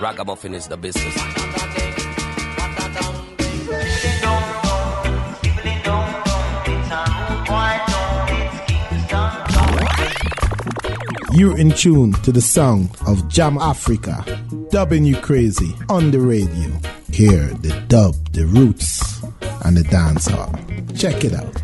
Ragamuffin is the business. You're in tune to the song of Jamafrika, dubbing you crazy on the radio. Hear the dub, the roots, and the dancehall. Check it out.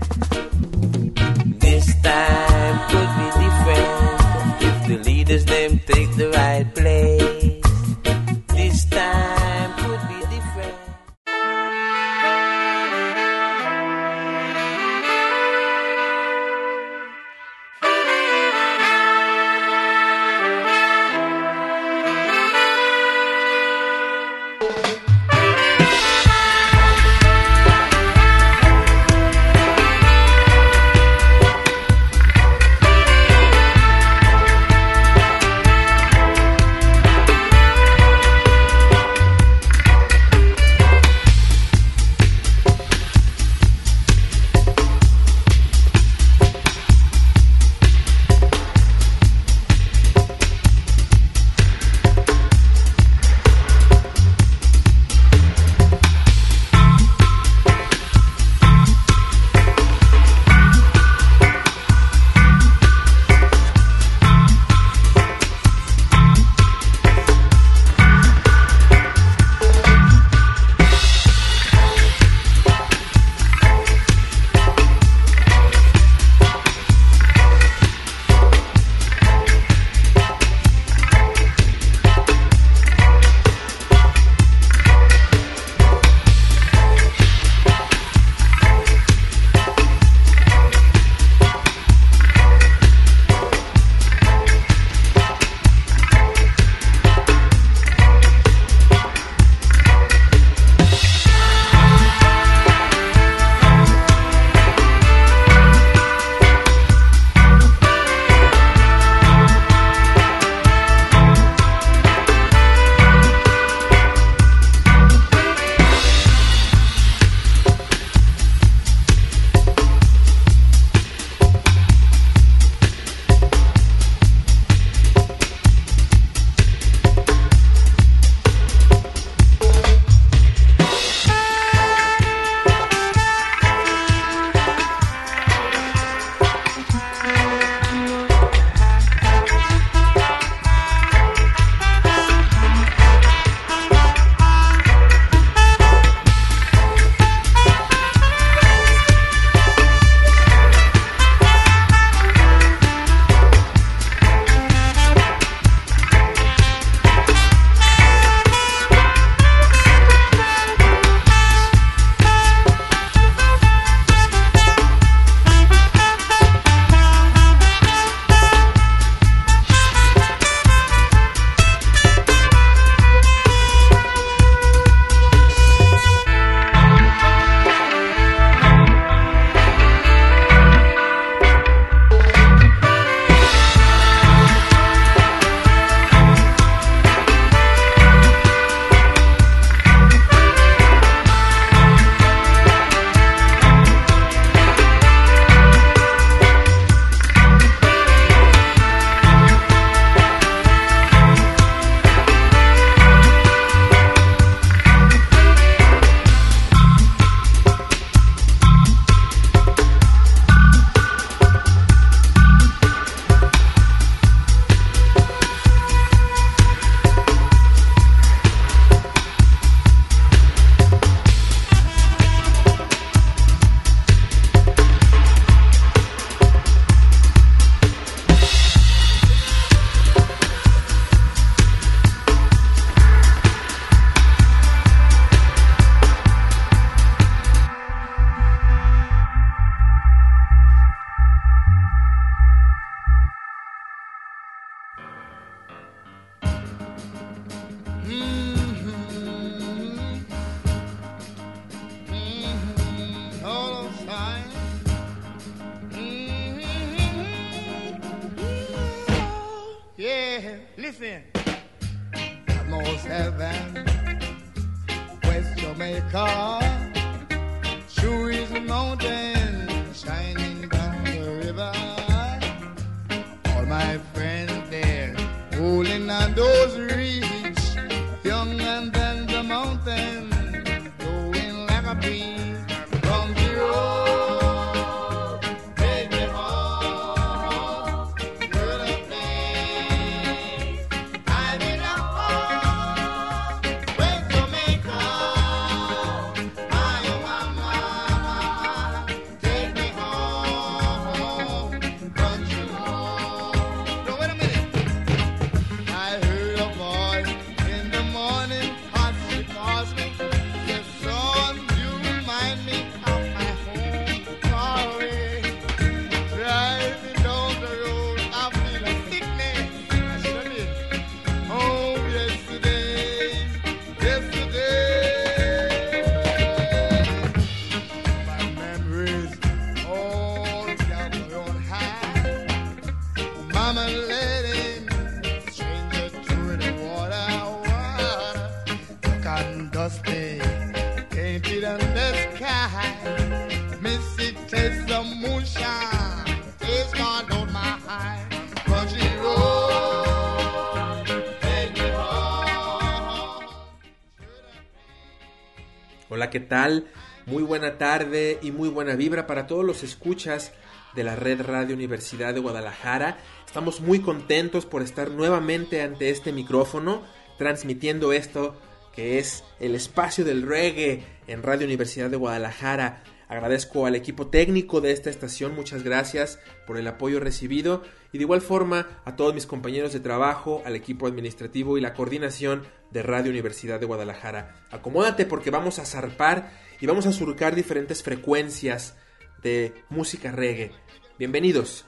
¿Qué tal? Muy buena tarde y muy buena vibra para todos los escuchas de la Red Radio Universidad de Guadalajara. Estamos muy contentos por estar nuevamente ante este micrófono, transmitiendo esto que es el espacio del reggae en Radio Universidad de Guadalajara. Agradezco al equipo técnico de esta estación, muchas gracias por el apoyo recibido y de igual forma a todos mis compañeros de trabajo, al equipo administrativo y la coordinación de Radio Universidad de Guadalajara. Acomódate porque vamos a zarpar y vamos a surcar diferentes frecuencias de música reggae. Bienvenidos.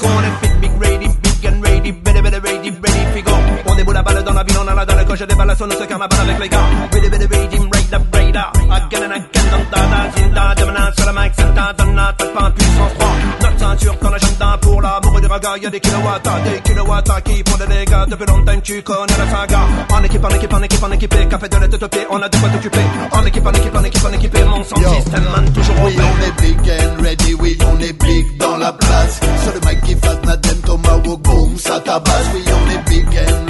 Qu'on est big, big, ready, big and ready, better, better, ready, ready, figo. On déboule la balle dans la ville, on a la dans le coche des balles, se calme pas avec les gars. Ready, ready, up, raid up. Again and again, dans ta da, zinda, devenant sur le mic, c'est ta, donna, t'as puissance 3. Ceinture qu'on agenda pour l'amour du raga, y'a des kilowatts, des kilowatts qui font des dégâts. Depuis longtemps, tu connais la saga. En équipe, en équipe, en équipe, en équipe, café de lait topé, on a de quoi t'occuper. En équipe, en équipe, en équipe, en équipe, mon Yo. système, man, toujours Oui, on est big and ready, oui, on est big dans la place. Sur le mic qui fait Nadem Tomahawk, boom, ça tabasse. Oui, on est big and ready,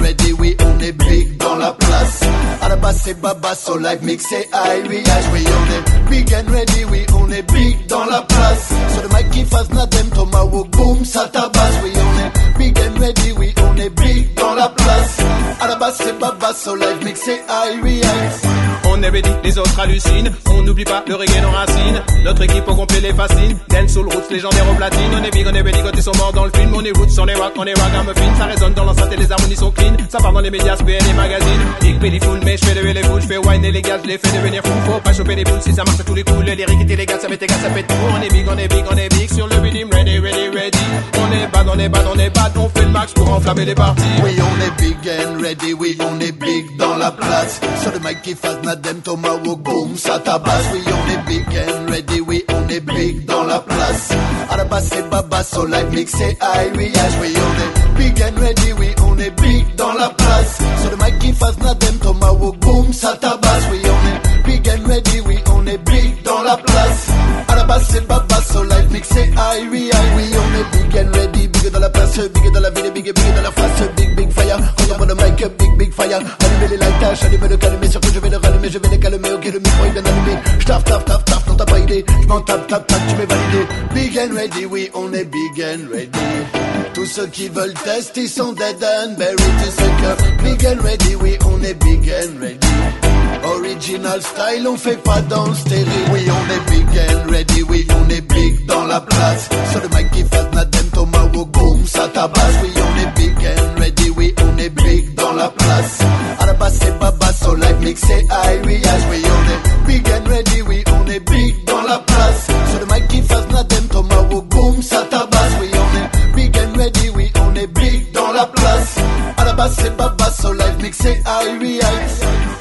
la place. À la base, c'est baba, so like mix c'est high, oui, high. Oui, on est big and ready, oui, on est big dans la place. Sur le mic qui fait Nadem Tomahawk, boom, ça tabasse. Oui, on est big and ready, oui, on est big dans la place. À la base, c'est baba, so like mix high. On est ready, les autres hallucinent. On n'oublie pas le reggae, nos racines. Notre équipe au complet les fascine. Dance soul roots, légendaire au platine. On est big, on est ready, quand ils sont morts dans le film. On est roots, on est rock, on est ragamuffin. Ça résonne dans l'enceinte et les harmonies sont clean. Ça part dans les médias, et les magazines. Big Billy full, mais je fais lever les foules. Je fais wine et les gars, je les fais devenir fou. Faut pas choper les boules si ça marche à tous les coups. Le lyrique et les gars, ça fait égal, ça fait tout. On est big, on est big, on est big. Sur le rhythm, ready, ready, ready. On est bad, on est bad, on est bad. On fait le max pour enflammer les parties. Oui, on est big and ready, oui, on est big dans la place. Sur le mic qui fait Nadem Tomahawk, boom, ça tabasse. Oui, on est big and ready, oui, on est big dans la place. À la base, c'est baba, so like mix c'est high, oui, on est big and ready, oui, on est big dans la place. Sur le mic qui fait Nadem Tomahawk, boom, ça tabasse. Oui, on est big and ready, oui, on est big dans la place. À la base, c'est baba, so like mix c'est high, dans la place, big dans la ville, big, big dans la face, big, big fire. Regarde le mic, big, big fire. Allumez les lights, allumez le calmer, surtout je vais le rallumer, je vais les calmer, ok, le micro est bien allumé. J'taf, taf, taf, taf, non t'as pas idée. J'm'en tape, tape, tape, tu m'es validé. Big and ready, oui, on est big and ready. Tous ceux qui veulent tester sont dead and buried. Tu sais que big and ready, oui, on est big and ready. Original style, on fait pas dans le stérile. Oui, on est big and ready, oui, on est big dans la place. Sur le mic qui Tomahawk, boom, ça tabasse. Oui, on est big and ready, oui, on est big dans la place. À la base, c'est baba, so like mix c'est high, oui, on est big and ready, oui, on est big dans la place. Sur le mic qui fait Nadem Tomahawk, boom, ça tabasse. Oui, on est big and ready, oui, on est big dans la place. À la base, Baba say Baba so life make say I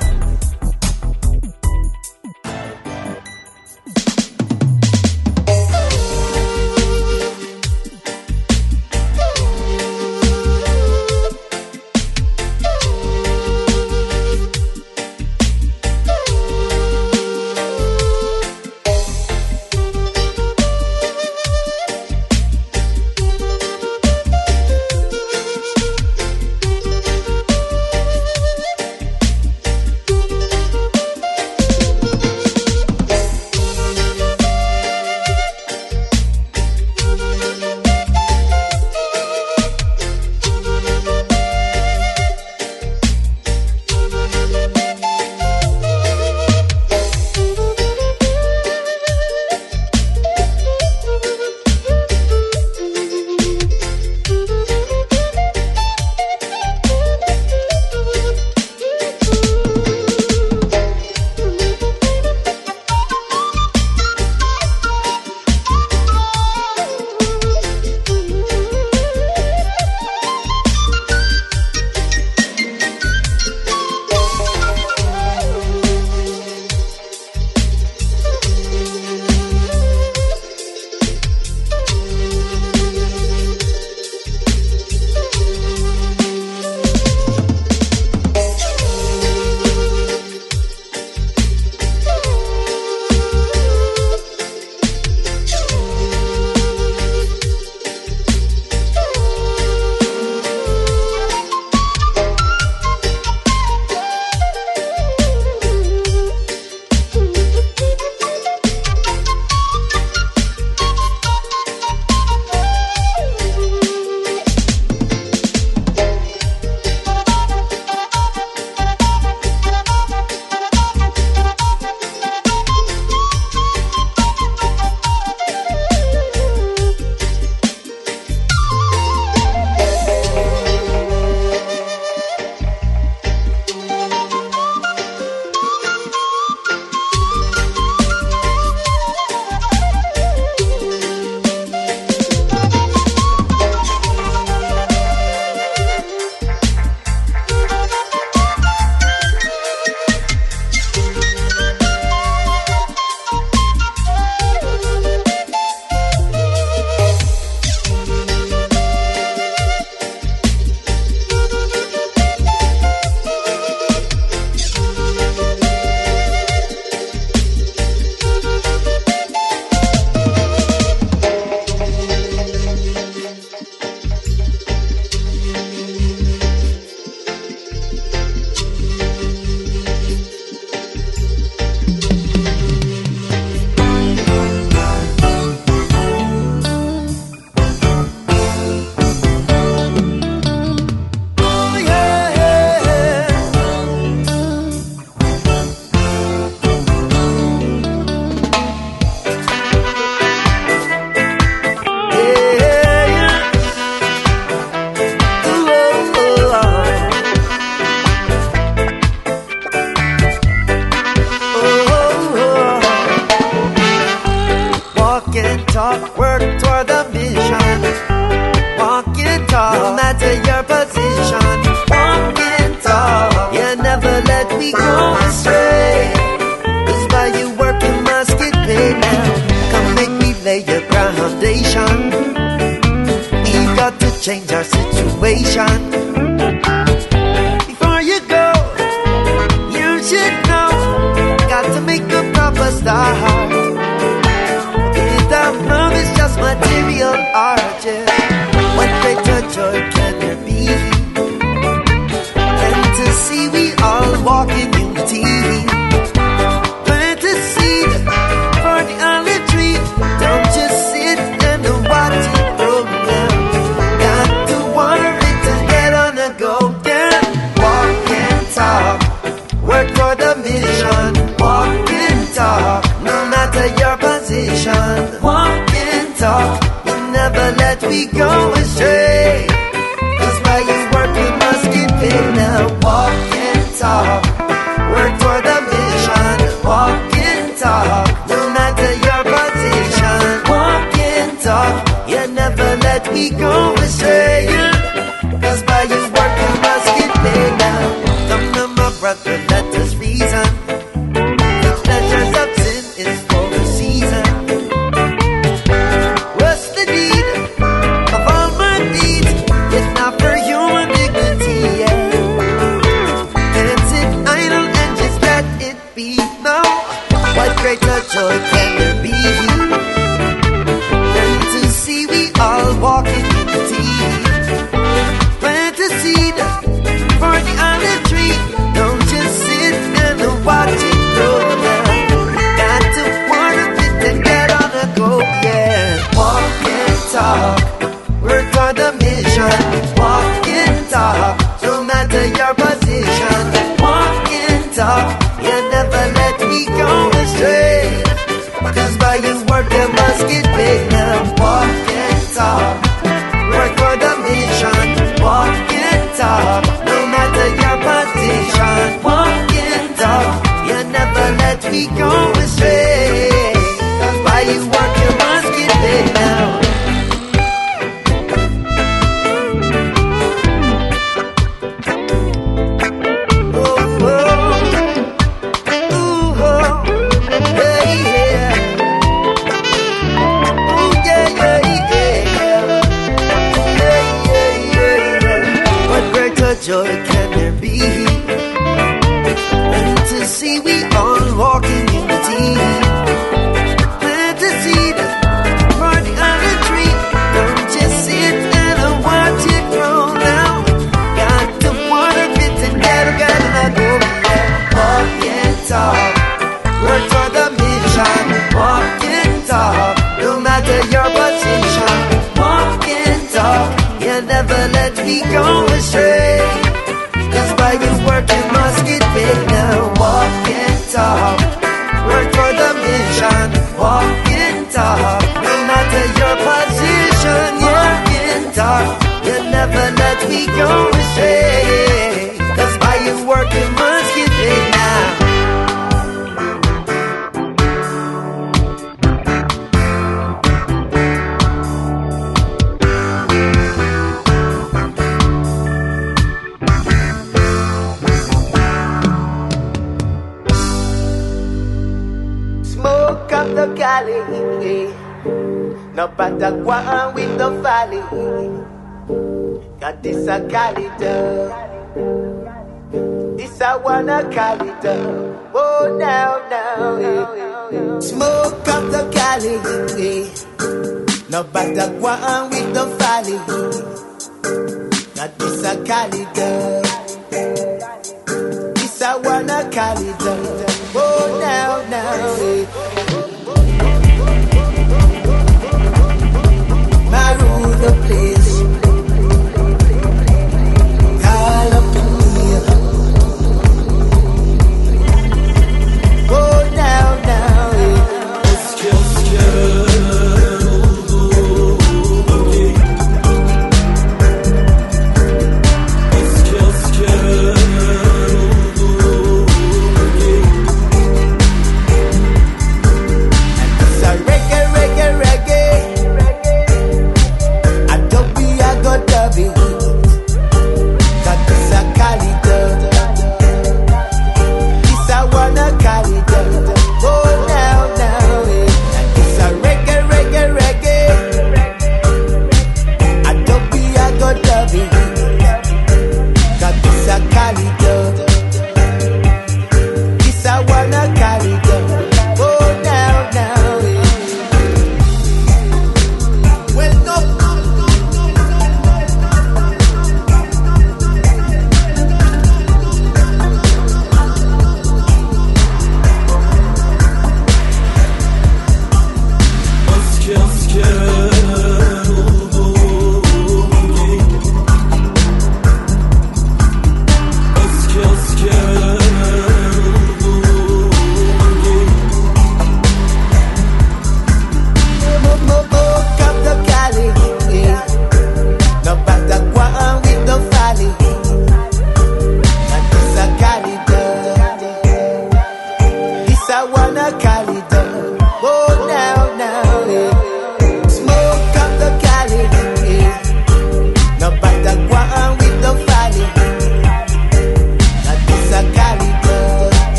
No better one with the valley Got this a calendar. This I wanna kalida oh now now smoke up the cali No better one with the valley Got this a calendar. This I wanna kalida oh now now eh. the place.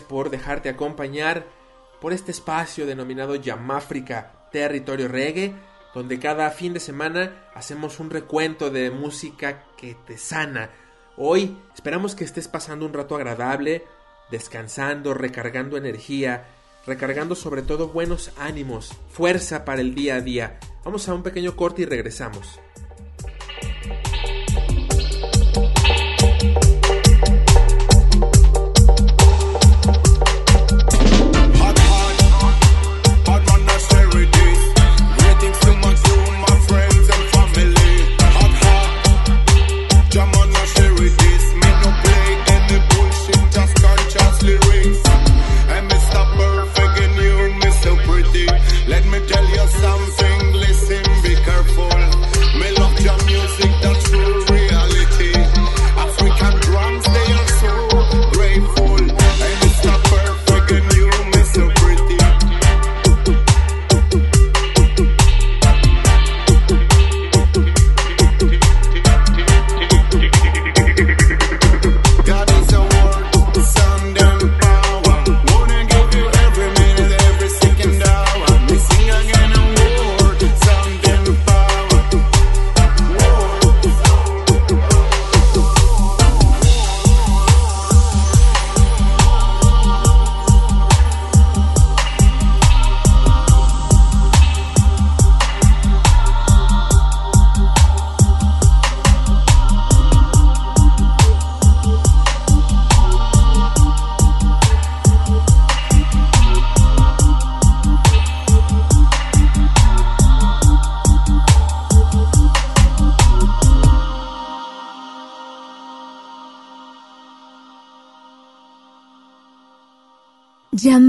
por dejarte acompañar por este espacio denominado Yamáfrica, territorio reggae, donde cada fin de semana hacemos un recuento de música que te sana. Hoy esperamos que estés pasando un rato agradable, descansando, recargando energía, recargando sobre todo buenos ánimos, fuerza para el día a día. Vamos a un pequeño corte y regresamos.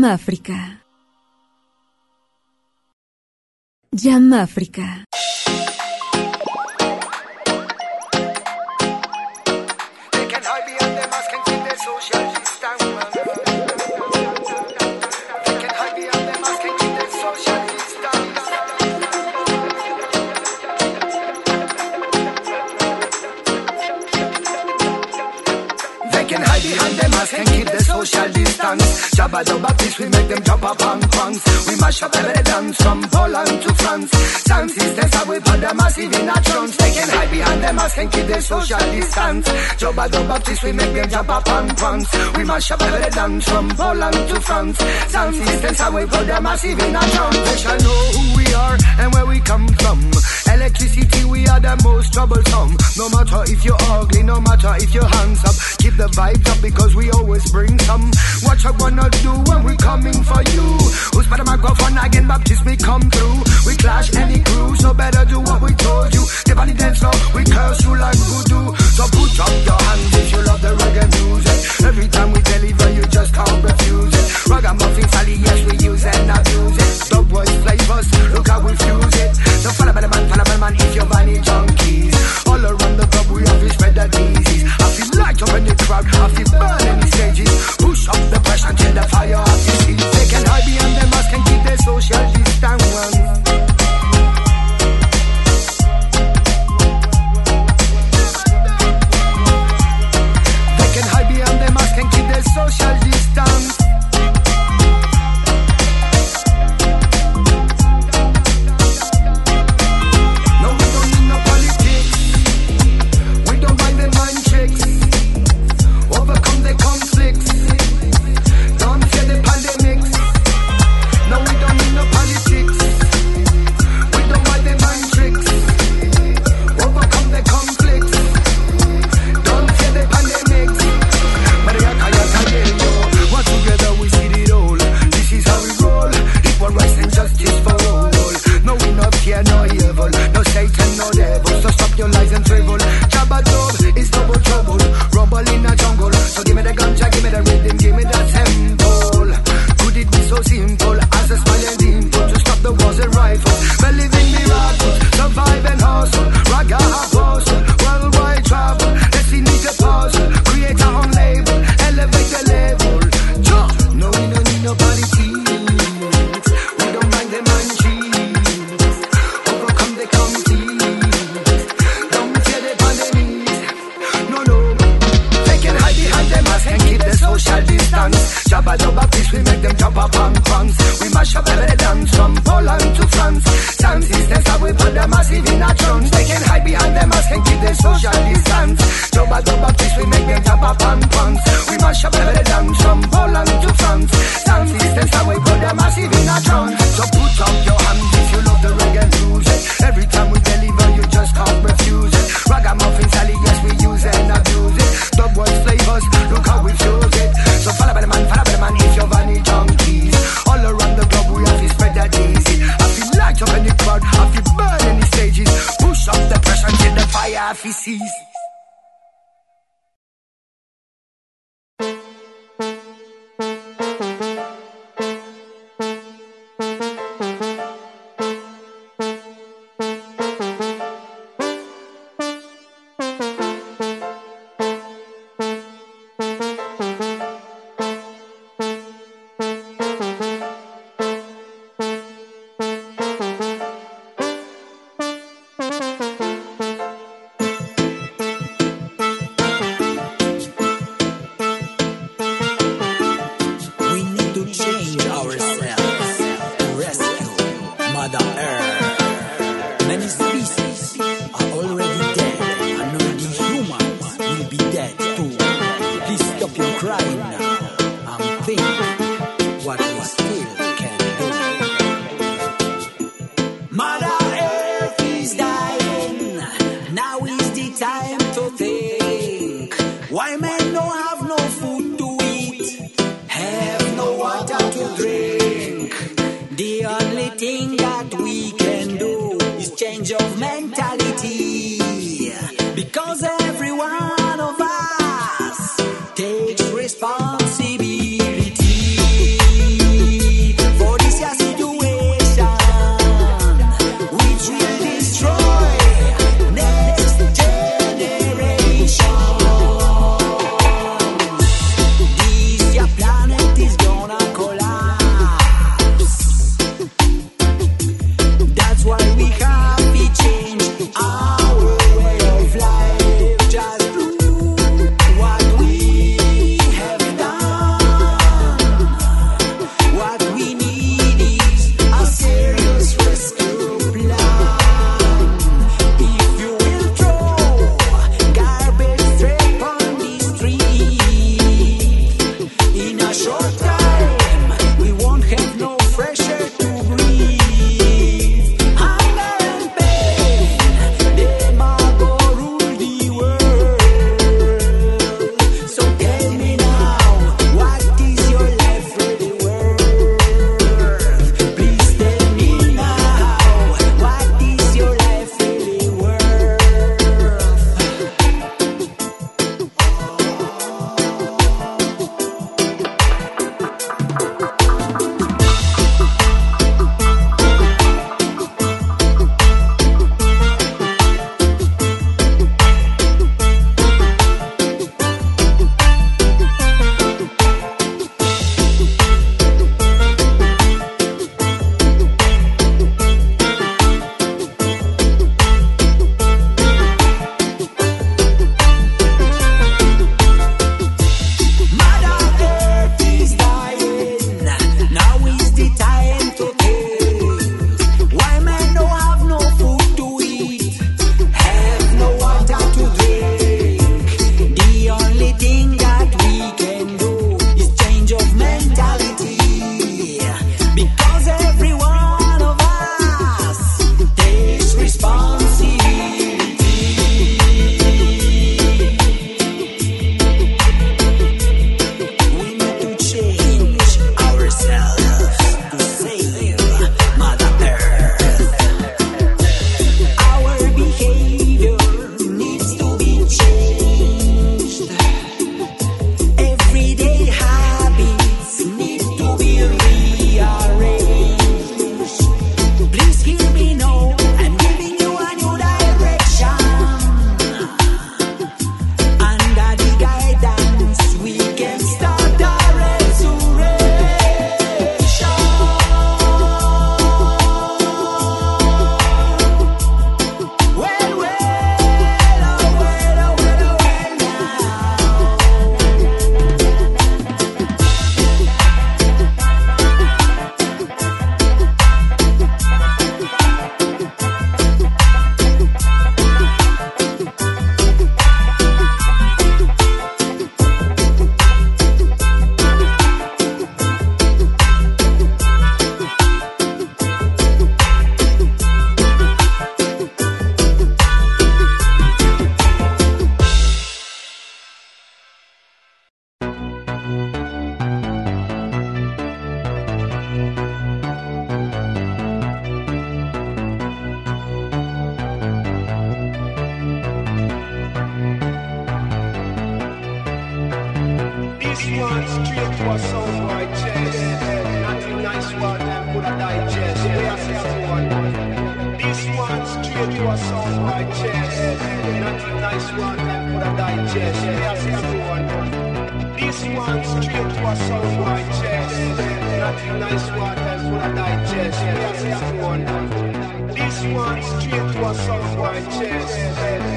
Llama África. Llama África. The mask keep the social distance. Jabba the Baptist, we make them jump up on crunks. We mash up every dance from Poland to France. Sound systems how we put them massive in a trance. They can hide behind the mask and keep the social distance. Jabba the Baptist, we make them jump up on crunks. We mash up every dance from Poland to France. Sound systems how we put them massive in a trance. They shall know who we are and where we come from. Electricity, we are the most troublesome. No matter if you're ugly, no matter if your hands up, keep the vibes up because we always bring some. What you gonna do when we coming for you? Who's better microphone again? Baptist, we come through. We clash any crew, so better do what we told you. The body dance floor, we curse you like voodoo. So put up your hands if you love the reggae music. Every time we deliver, you just can't refuse it. Ragamuffin Sally, yes, we use and abuse it. Dog boys flavors, look how we fuse it. So follow by the man, follow by the man if you're junkies. All around the club, we have to spread the disease. I feel light up in the crowd, I feel burn any stages. Push up the pressure until the fire straight to a boy chest. Not the nice one that could have digest. Yeah, I say that one. This one straight to a boy chest. Not the nice one that could have digest. Yeah, I say that one. This one straight to a boy chest.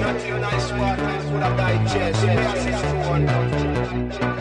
Not the nice one that could have digest. Yeah, I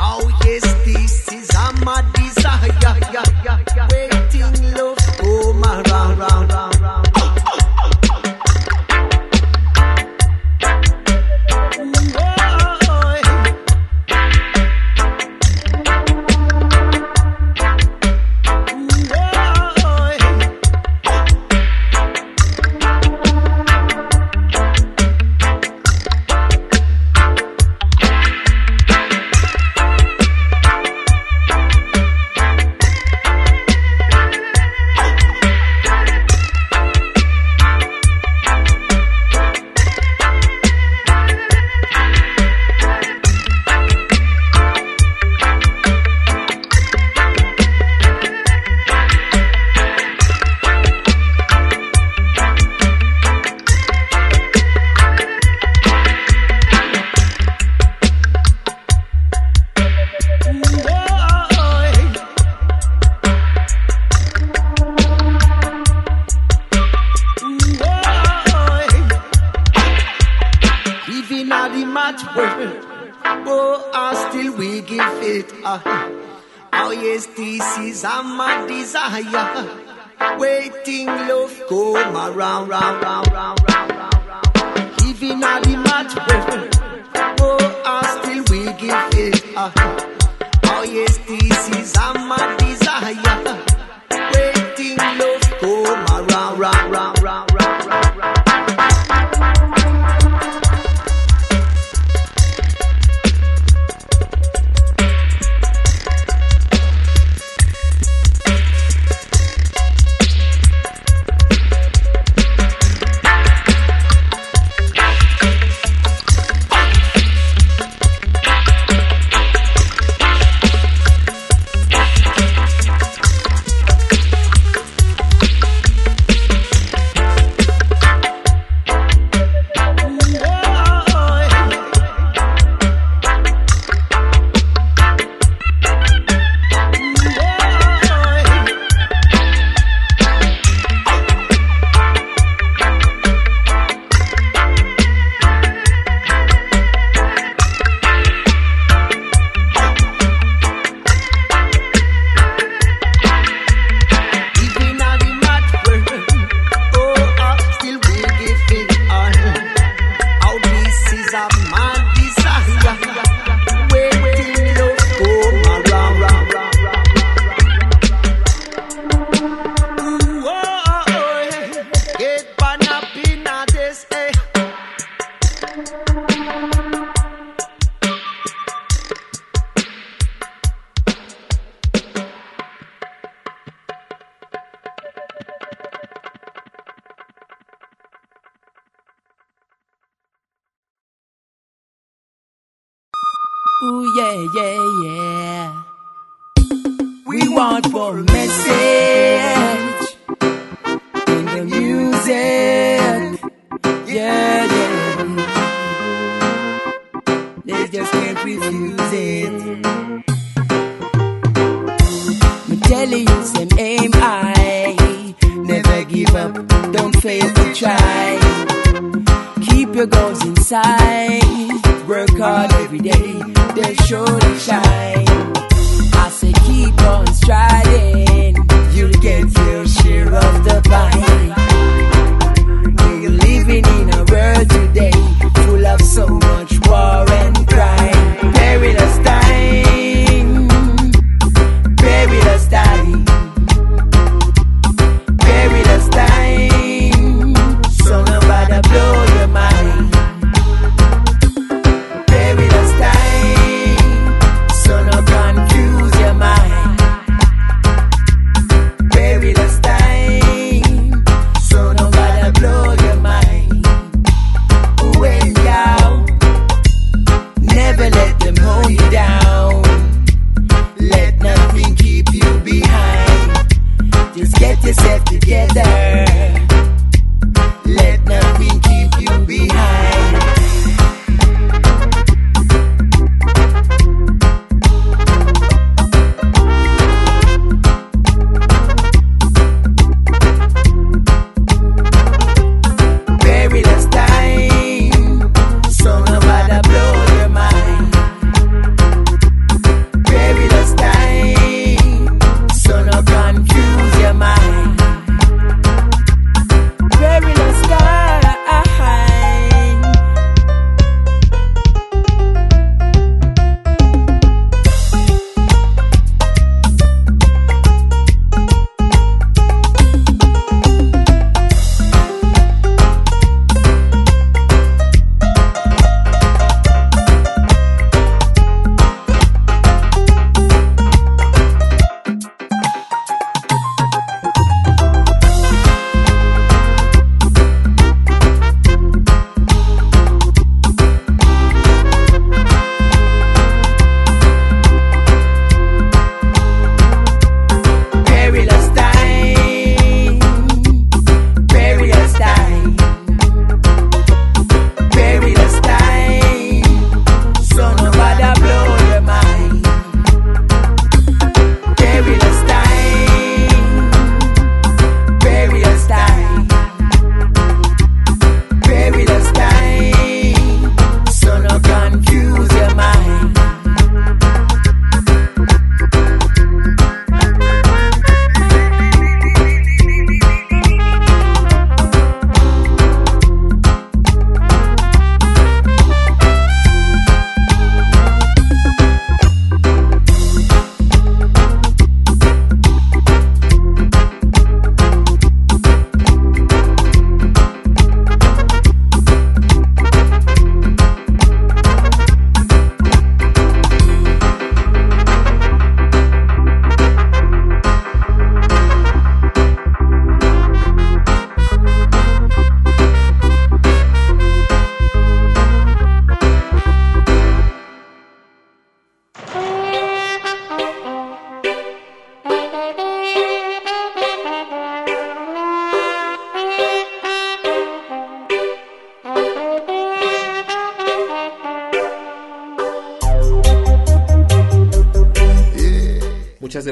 oh, yes, this is my desire.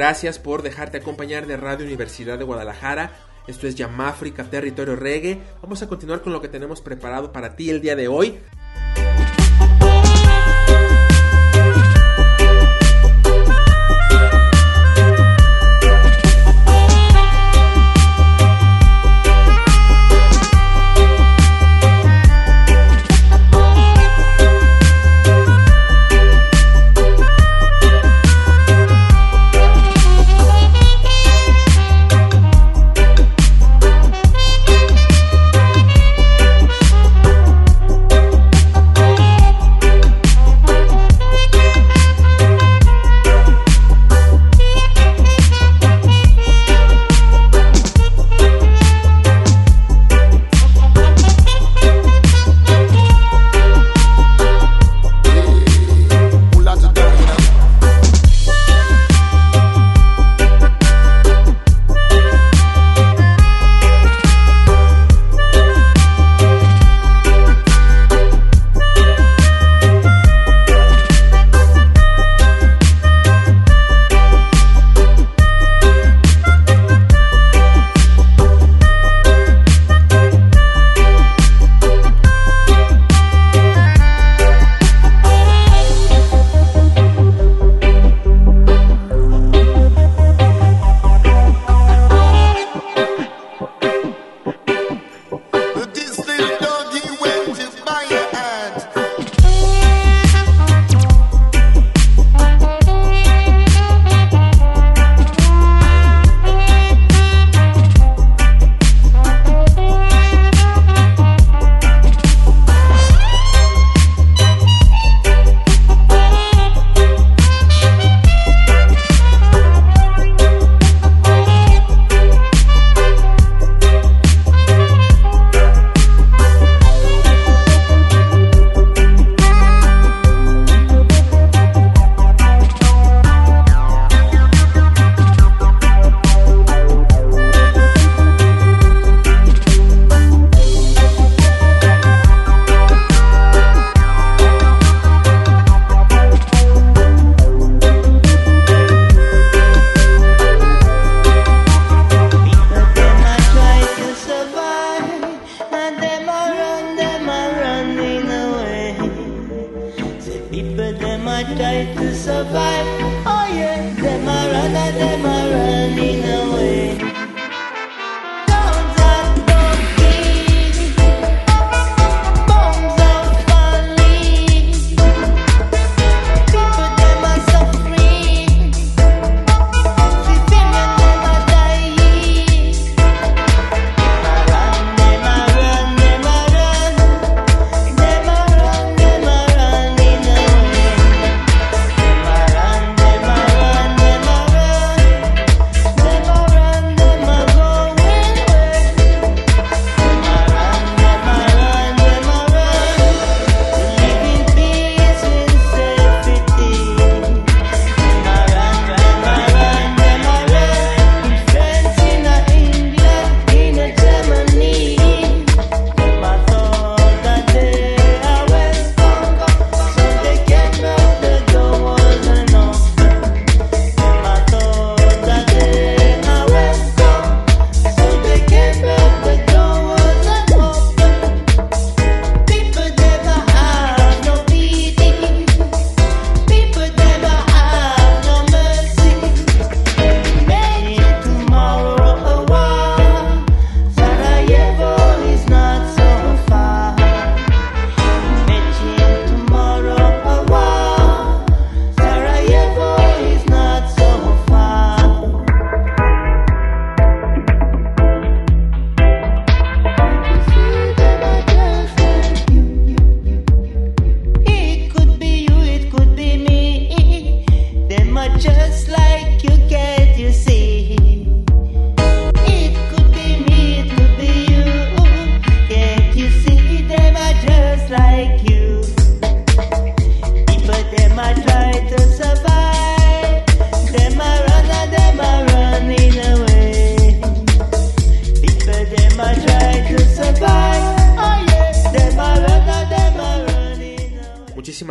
Gracias por dejarte acompañar de Radio Universidad de Guadalajara. Esto es Yamáfrica Territorio Reggae. Vamos a continuar con lo que tenemos preparado para ti el día de hoy.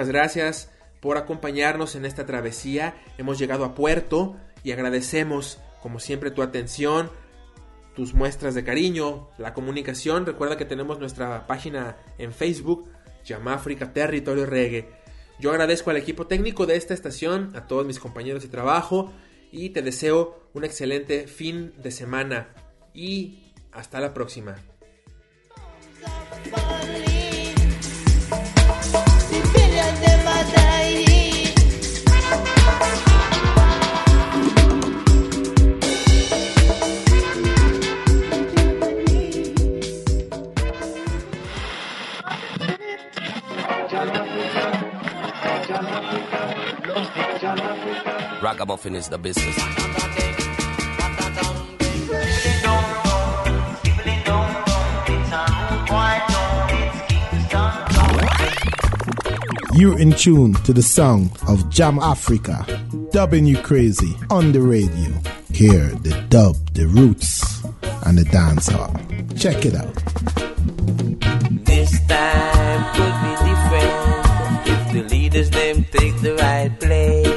gracias por acompañarnos en esta travesía. Hemos llegado a puerto y agradecemos como siempre tu atención, tus muestras de cariño, la comunicación. Recuerda que tenemos nuestra página en Facebook, África Territorio Reggae. Yo agradezco al equipo técnico de esta estación, a todos mis compañeros de trabajo y te deseo un excelente fin de semana y hasta la próxima. Ragamuffin is the business. You're in tune to the song of Jamafrika, dubbing you crazy on the radio. Hear the dub, the roots, and the dancehall. Check it out. This time could be different if the leaders them take the right place.